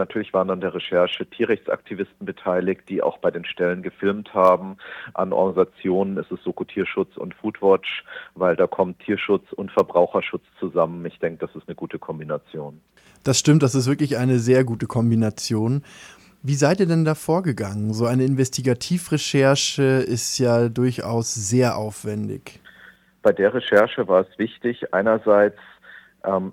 natürlich waren an der Recherche Tierrechtsaktivisten beteiligt, die auch bei den Stellen gefilmt haben. An Organisationen ist es Soko Tierschutz und Foodwatch, weil da kommt Tierschutz und Verbraucherschutz zusammen. Ich denke, das ist eine gute Kombination. Das stimmt, das ist wirklich eine sehr gute Kombination. Wie seid ihr denn da vorgegangen? So eine Investigativrecherche ist ja durchaus sehr aufwendig. Bei der Recherche war es wichtig, einerseits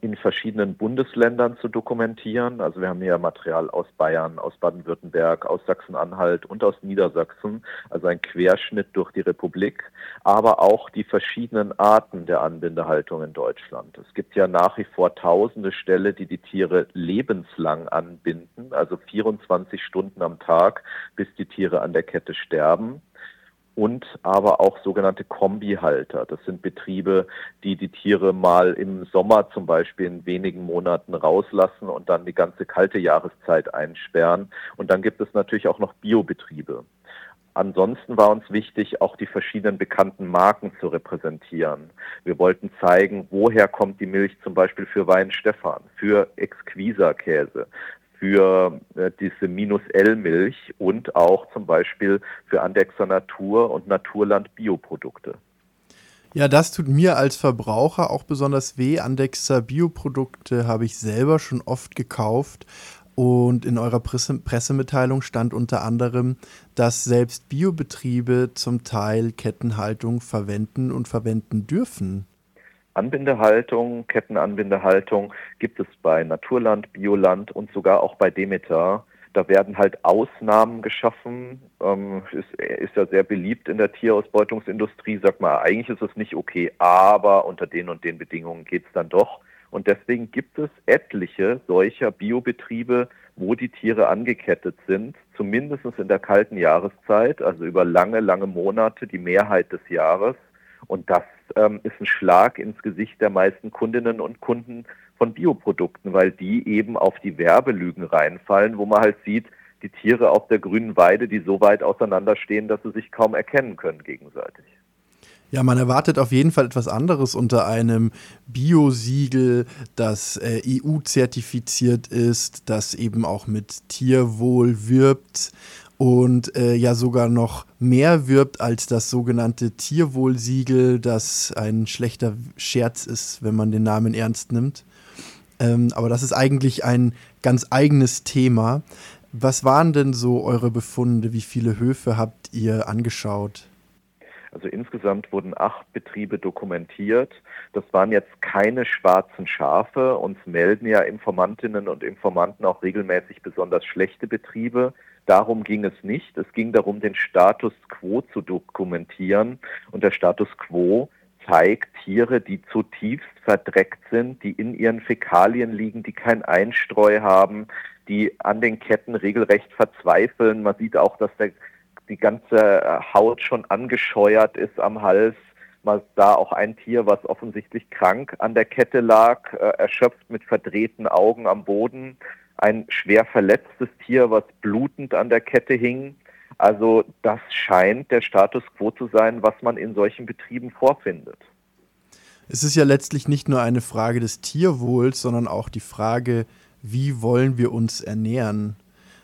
in verschiedenen Bundesländern zu dokumentieren. Also wir haben hier Material aus Bayern, aus Baden-Württemberg, aus Sachsen-Anhalt und aus Niedersachsen, also ein Querschnitt durch die Republik, aber auch die verschiedenen Arten der Anbindehaltung in Deutschland. Es gibt ja nach wie vor tausende Ställe, die die Tiere lebenslang anbinden, also 24 Stunden am Tag, bis die Tiere an der Kette sterben und aber auch sogenannte Kombihalter. Das sind Betriebe, die die Tiere mal im Sommer zum Beispiel in wenigen Monaten rauslassen und dann die ganze kalte Jahreszeit einsperren. Und dann gibt es natürlich auch noch Biobetriebe. Ansonsten war uns wichtig, auch die verschiedenen bekannten Marken zu repräsentieren. Wir wollten zeigen, woher kommt die Milch zum Beispiel für Wein Stefan, für Exquisa Käse, für äh, diese Minus-L-Milch und auch zum Beispiel für Andexer Natur und Naturland Bioprodukte. Ja, das tut mir als Verbraucher auch besonders weh. Andexer Bioprodukte habe ich selber schon oft gekauft. Und in eurer Presse Pressemitteilung stand unter anderem, dass selbst Biobetriebe zum Teil Kettenhaltung verwenden und verwenden dürfen. Anbindehaltung, Kettenanbindehaltung gibt es bei Naturland, Bioland und sogar auch bei Demeter. Da werden halt Ausnahmen geschaffen. Ähm, ist, ist ja sehr beliebt in der Tierausbeutungsindustrie. Sagt mal, eigentlich ist es nicht okay, aber unter den und den Bedingungen geht es dann doch. Und deswegen gibt es etliche solcher Biobetriebe, wo die Tiere angekettet sind, zumindest in der kalten Jahreszeit, also über lange, lange Monate, die Mehrheit des Jahres. Und das ähm, ist ein Schlag ins Gesicht der meisten Kundinnen und Kunden von Bioprodukten, weil die eben auf die Werbelügen reinfallen, wo man halt sieht, die Tiere auf der grünen Weide, die so weit auseinanderstehen, dass sie sich kaum erkennen können gegenseitig. Ja, man erwartet auf jeden Fall etwas anderes unter einem Biosiegel, das äh, EU-zertifiziert ist, das eben auch mit Tierwohl wirbt und äh, ja sogar noch mehr wirbt als das sogenannte Tierwohlsiegel, das ein schlechter Scherz ist, wenn man den Namen ernst nimmt. Ähm, aber das ist eigentlich ein ganz eigenes Thema. Was waren denn so eure Befunde? Wie viele Höfe habt ihr angeschaut? Also insgesamt wurden acht Betriebe dokumentiert. Das waren jetzt keine schwarzen Schafe. Uns melden ja Informantinnen und Informanten auch regelmäßig besonders schlechte Betriebe. Darum ging es nicht. Es ging darum, den Status quo zu dokumentieren. Und der Status quo zeigt Tiere, die zutiefst verdreckt sind, die in ihren Fäkalien liegen, die kein Einstreu haben, die an den Ketten regelrecht verzweifeln. Man sieht auch, dass der, die ganze Haut schon angescheuert ist am Hals. Man sah auch ein Tier, was offensichtlich krank an der Kette lag, äh, erschöpft mit verdrehten Augen am Boden ein schwer verletztes Tier, was blutend an der Kette hing. Also das scheint der Status quo zu sein, was man in solchen Betrieben vorfindet. Es ist ja letztlich nicht nur eine Frage des Tierwohls, sondern auch die Frage, wie wollen wir uns ernähren?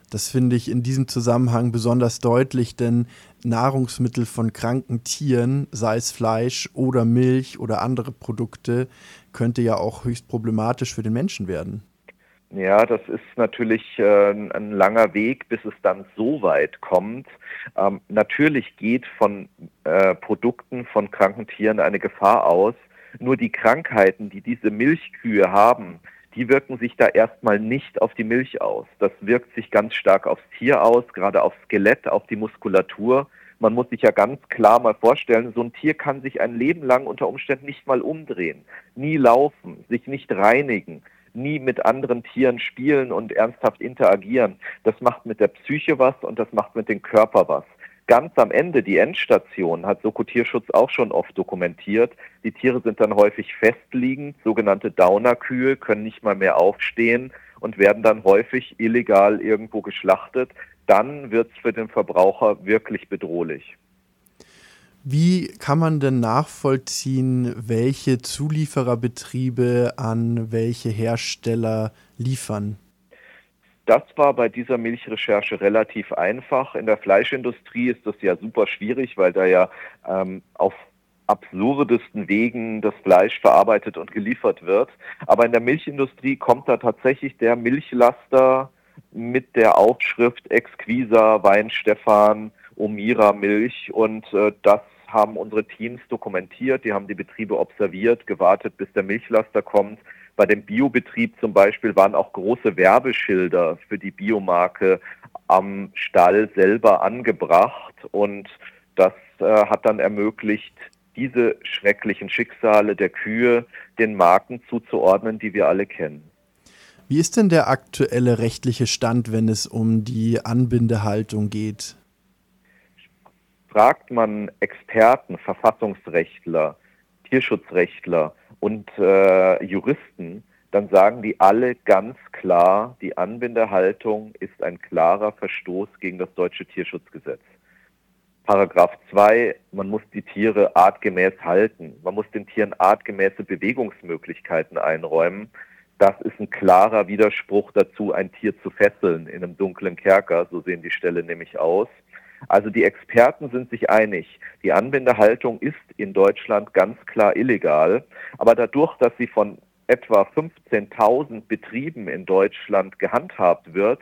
Das finde ich in diesem Zusammenhang besonders deutlich, denn Nahrungsmittel von kranken Tieren, sei es Fleisch oder Milch oder andere Produkte, könnte ja auch höchst problematisch für den Menschen werden. Ja, das ist natürlich äh, ein langer Weg, bis es dann so weit kommt. Ähm, natürlich geht von äh, Produkten von kranken Tieren eine Gefahr aus. Nur die Krankheiten, die diese Milchkühe haben, die wirken sich da erstmal nicht auf die Milch aus. Das wirkt sich ganz stark aufs Tier aus, gerade aufs Skelett, auf die Muskulatur. Man muss sich ja ganz klar mal vorstellen, so ein Tier kann sich ein Leben lang unter Umständen nicht mal umdrehen, nie laufen, sich nicht reinigen nie mit anderen Tieren spielen und ernsthaft interagieren. Das macht mit der Psyche was und das macht mit dem Körper was. Ganz am Ende, die Endstation, hat Soko Tierschutz auch schon oft dokumentiert. Die Tiere sind dann häufig festliegend, sogenannte Downer-Kühe können nicht mal mehr aufstehen und werden dann häufig illegal irgendwo geschlachtet. Dann wird es für den Verbraucher wirklich bedrohlich. Wie kann man denn nachvollziehen, welche Zuliefererbetriebe an welche Hersteller liefern? Das war bei dieser Milchrecherche relativ einfach. In der Fleischindustrie ist das ja super schwierig, weil da ja ähm, auf absurdesten Wegen das Fleisch verarbeitet und geliefert wird. Aber in der Milchindustrie kommt da tatsächlich der Milchlaster mit der Aufschrift Exquisa Weinstefan Omira Milch und äh, das haben unsere Teams dokumentiert, die haben die Betriebe observiert, gewartet, bis der Milchlaster kommt. Bei dem Biobetrieb zum Beispiel waren auch große Werbeschilder für die Biomarke am Stall selber angebracht und das äh, hat dann ermöglicht, diese schrecklichen Schicksale der Kühe den Marken zuzuordnen, die wir alle kennen. Wie ist denn der aktuelle rechtliche Stand, wenn es um die Anbindehaltung geht? Fragt man Experten, Verfassungsrechtler, Tierschutzrechtler und äh, Juristen, dann sagen die alle ganz klar, die Anbindehaltung ist ein klarer Verstoß gegen das deutsche Tierschutzgesetz. Paragraph 2, man muss die Tiere artgemäß halten. Man muss den Tieren artgemäße Bewegungsmöglichkeiten einräumen. Das ist ein klarer Widerspruch dazu, ein Tier zu fesseln in einem dunklen Kerker. So sehen die Ställe nämlich aus. Also die Experten sind sich einig, die Anbindehaltung ist in Deutschland ganz klar illegal. Aber dadurch, dass sie von etwa 15.000 Betrieben in Deutschland gehandhabt wird,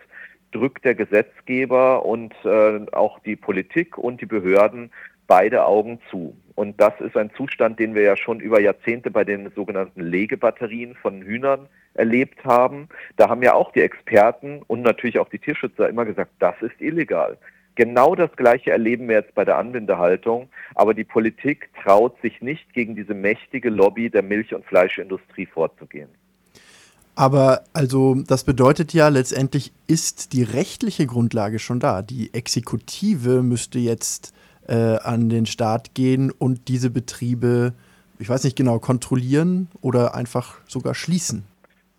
drückt der Gesetzgeber und äh, auch die Politik und die Behörden beide Augen zu. Und das ist ein Zustand, den wir ja schon über Jahrzehnte bei den sogenannten Legebatterien von Hühnern erlebt haben. Da haben ja auch die Experten und natürlich auch die Tierschützer immer gesagt, das ist illegal. Genau das Gleiche erleben wir jetzt bei der Anbindehaltung, aber die Politik traut sich nicht, gegen diese mächtige Lobby der Milch- und Fleischindustrie vorzugehen. Aber also das bedeutet ja letztendlich ist die rechtliche Grundlage schon da. Die Exekutive müsste jetzt äh, an den Staat gehen und diese Betriebe, ich weiß nicht genau, kontrollieren oder einfach sogar schließen.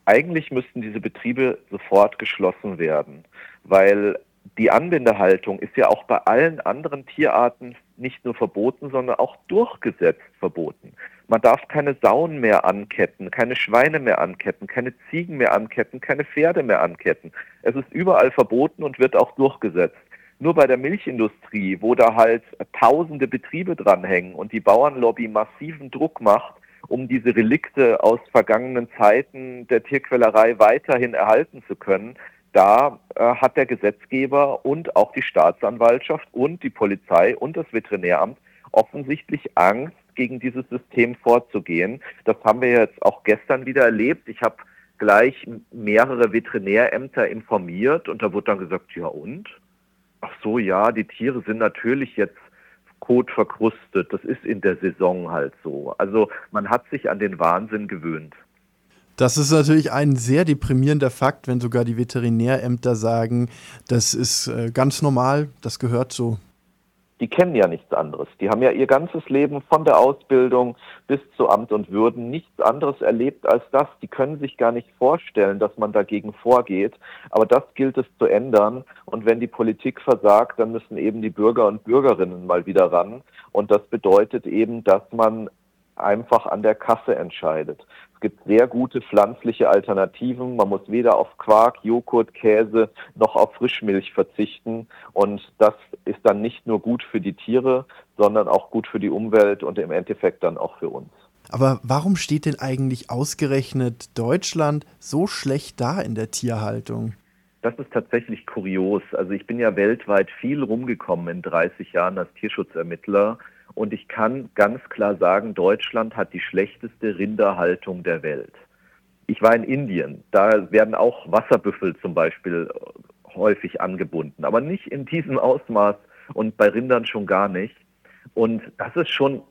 Eigentlich müssten diese Betriebe sofort geschlossen werden, weil die Anbindehaltung ist ja auch bei allen anderen Tierarten nicht nur verboten, sondern auch durchgesetzt verboten. Man darf keine Sauen mehr anketten, keine Schweine mehr anketten, keine Ziegen mehr anketten, keine Pferde mehr anketten. Es ist überall verboten und wird auch durchgesetzt. Nur bei der Milchindustrie, wo da halt tausende Betriebe dranhängen und die Bauernlobby massiven Druck macht, um diese Relikte aus vergangenen Zeiten der Tierquälerei weiterhin erhalten zu können, da äh, hat der Gesetzgeber und auch die Staatsanwaltschaft und die Polizei und das Veterinäramt offensichtlich Angst, gegen dieses System vorzugehen. Das haben wir jetzt auch gestern wieder erlebt. Ich habe gleich mehrere Veterinärämter informiert und da wurde dann gesagt, ja und? Ach so, ja, die Tiere sind natürlich jetzt Kot verkrustet. Das ist in der Saison halt so. Also man hat sich an den Wahnsinn gewöhnt. Das ist natürlich ein sehr deprimierender Fakt, wenn sogar die Veterinärämter sagen, das ist äh, ganz normal, das gehört so. Die kennen ja nichts anderes. Die haben ja ihr ganzes Leben von der Ausbildung bis zu Amt und Würden nichts anderes erlebt als das. Die können sich gar nicht vorstellen, dass man dagegen vorgeht. Aber das gilt es zu ändern. Und wenn die Politik versagt, dann müssen eben die Bürger und Bürgerinnen mal wieder ran. Und das bedeutet eben, dass man einfach an der Kasse entscheidet. Es gibt sehr gute pflanzliche Alternativen. Man muss weder auf Quark, Joghurt, Käse noch auf Frischmilch verzichten. Und das ist dann nicht nur gut für die Tiere, sondern auch gut für die Umwelt und im Endeffekt dann auch für uns. Aber warum steht denn eigentlich ausgerechnet Deutschland so schlecht da in der Tierhaltung? Das ist tatsächlich kurios. Also ich bin ja weltweit viel rumgekommen in 30 Jahren als Tierschutzermittler und ich kann ganz klar sagen, Deutschland hat die schlechteste Rinderhaltung der Welt. Ich war in Indien, da werden auch Wasserbüffel zum Beispiel häufig angebunden, aber nicht in diesem Ausmaß und bei Rindern schon gar nicht. Und das ist schon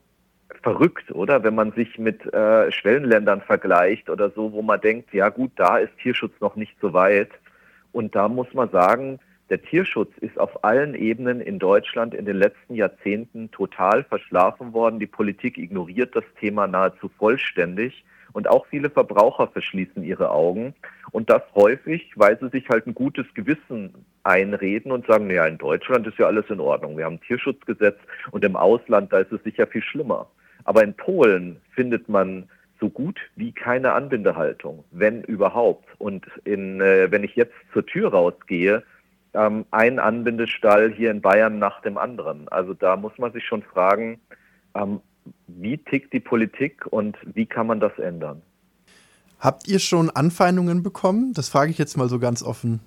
verrückt, oder? Wenn man sich mit äh, Schwellenländern vergleicht oder so, wo man denkt, ja gut, da ist Tierschutz noch nicht so weit. Und da muss man sagen, der Tierschutz ist auf allen Ebenen in Deutschland in den letzten Jahrzehnten total verschlafen worden. Die Politik ignoriert das Thema nahezu vollständig und auch viele Verbraucher verschließen ihre Augen und das häufig, weil sie sich halt ein gutes Gewissen einreden und sagen, ja, in Deutschland ist ja alles in Ordnung. Wir haben ein Tierschutzgesetz und im Ausland, da ist es sicher viel schlimmer. Aber in Polen findet man so gut wie keine Anbindehaltung, wenn überhaupt. Und in, äh, wenn ich jetzt zur Tür rausgehe, ähm, ein Anbindestall hier in Bayern nach dem anderen. Also da muss man sich schon fragen, ähm, wie tickt die Politik und wie kann man das ändern? Habt ihr schon Anfeindungen bekommen? Das frage ich jetzt mal so ganz offen.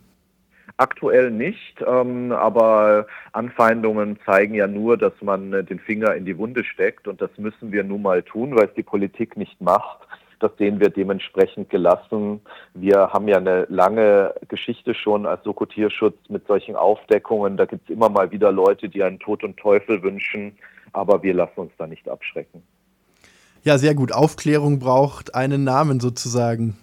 Aktuell nicht, ähm, aber Anfeindungen zeigen ja nur, dass man den Finger in die Wunde steckt und das müssen wir nun mal tun, weil es die Politik nicht macht. Das sehen wir dementsprechend gelassen. Wir haben ja eine lange Geschichte schon als Soko-Tierschutz mit solchen Aufdeckungen. Da gibt es immer mal wieder Leute, die einen Tod und Teufel wünschen, aber wir lassen uns da nicht abschrecken. Ja, sehr gut. Aufklärung braucht einen Namen sozusagen.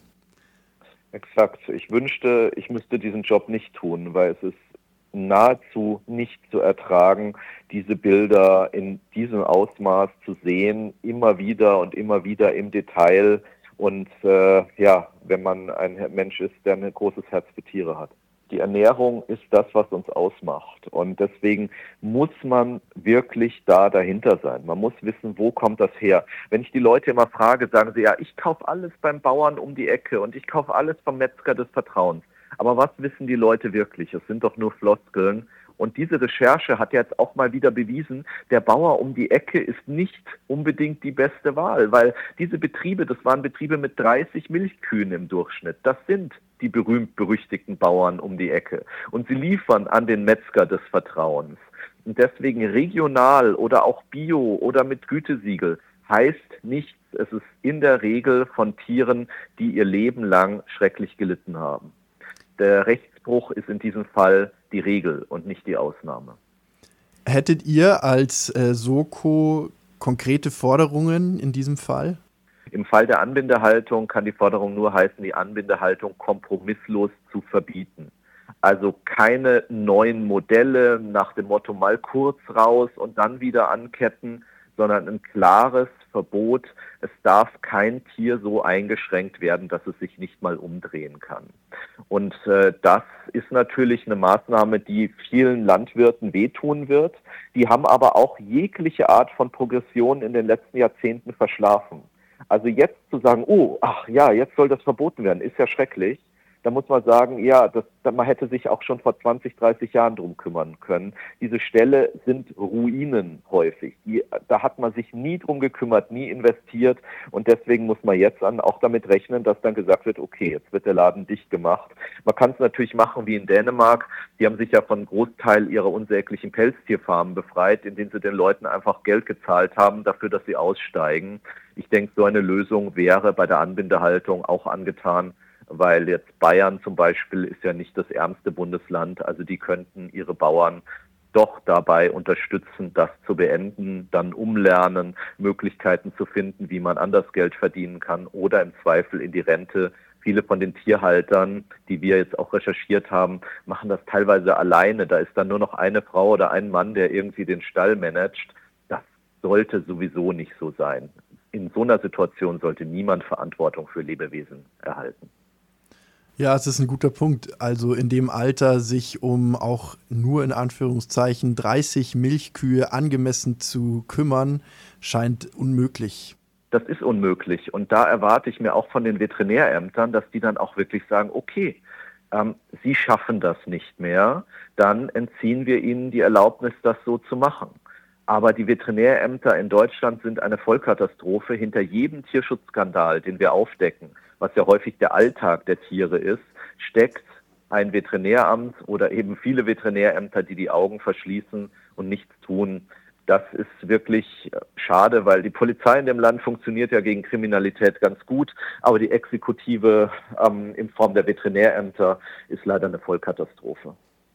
Exakt. Ich wünschte, ich müsste diesen Job nicht tun, weil es ist nahezu nicht zu ertragen, diese Bilder in diesem Ausmaß zu sehen, immer wieder und immer wieder im Detail. Und äh, ja, wenn man ein Mensch ist, der ein großes Herz für Tiere hat die Ernährung ist das, was uns ausmacht. Und deswegen muss man wirklich da dahinter sein. Man muss wissen, wo kommt das her. Wenn ich die Leute immer frage, sagen sie, ja, ich kaufe alles beim Bauern um die Ecke und ich kaufe alles vom Metzger des Vertrauens. Aber was wissen die Leute wirklich? Es sind doch nur Floskeln. Und diese Recherche hat jetzt auch mal wieder bewiesen, der Bauer um die Ecke ist nicht unbedingt die beste Wahl, weil diese Betriebe, das waren Betriebe mit 30 Milchkühen im Durchschnitt. Das sind die berühmt-berüchtigten Bauern um die Ecke. Und sie liefern an den Metzger des Vertrauens. Und deswegen regional oder auch bio oder mit Gütesiegel heißt nichts. Es ist in der Regel von Tieren, die ihr Leben lang schrecklich gelitten haben. Der Rechtsbruch ist in diesem Fall die Regel und nicht die Ausnahme. Hättet ihr als äh, Soko konkrete Forderungen in diesem Fall? Im Fall der Anbindehaltung kann die Forderung nur heißen, die Anbindehaltung kompromisslos zu verbieten. Also keine neuen Modelle nach dem Motto mal kurz raus und dann wieder anketten, sondern ein klares Verbot. Es darf kein Tier so eingeschränkt werden, dass es sich nicht mal umdrehen kann. Und äh, das ist natürlich eine Maßnahme, die vielen Landwirten wehtun wird. Die haben aber auch jegliche Art von Progression in den letzten Jahrzehnten verschlafen. Also jetzt zu sagen, oh, ach ja, jetzt soll das verboten werden, ist ja schrecklich da muss man sagen, ja, das, man hätte sich auch schon vor 20, 30 Jahren drum kümmern können. Diese Ställe sind Ruinen häufig. Die, da hat man sich nie drum gekümmert, nie investiert und deswegen muss man jetzt an, auch damit rechnen, dass dann gesagt wird, okay, jetzt wird der Laden dicht gemacht. Man kann es natürlich machen wie in Dänemark. Die haben sich ja von Großteil ihrer unsäglichen Pelztierfarmen befreit, indem sie den Leuten einfach Geld gezahlt haben dafür, dass sie aussteigen. Ich denke, so eine Lösung wäre bei der Anbindehaltung auch angetan weil jetzt Bayern zum Beispiel ist ja nicht das ärmste Bundesland. Also die könnten ihre Bauern doch dabei unterstützen, das zu beenden, dann umlernen, Möglichkeiten zu finden, wie man anders Geld verdienen kann oder im Zweifel in die Rente. Viele von den Tierhaltern, die wir jetzt auch recherchiert haben, machen das teilweise alleine. Da ist dann nur noch eine Frau oder ein Mann, der irgendwie den Stall managt. Das sollte sowieso nicht so sein. In so einer Situation sollte niemand Verantwortung für Lebewesen erhalten. Ja, es ist ein guter Punkt. Also in dem Alter sich um auch nur in Anführungszeichen 30 Milchkühe angemessen zu kümmern, scheint unmöglich. Das ist unmöglich. Und da erwarte ich mir auch von den Veterinärämtern, dass die dann auch wirklich sagen, okay, ähm, Sie schaffen das nicht mehr, dann entziehen wir Ihnen die Erlaubnis, das so zu machen. Aber die Veterinärämter in Deutschland sind eine Vollkatastrophe. Hinter jedem Tierschutzskandal, den wir aufdecken, was ja häufig der Alltag der Tiere ist, steckt ein Veterinäramt oder eben viele Veterinärämter, die die Augen verschließen und nichts tun. Das ist wirklich schade, weil die Polizei in dem Land funktioniert ja gegen Kriminalität ganz gut, aber die Exekutive ähm, in Form der Veterinärämter ist leider eine Vollkatastrophe.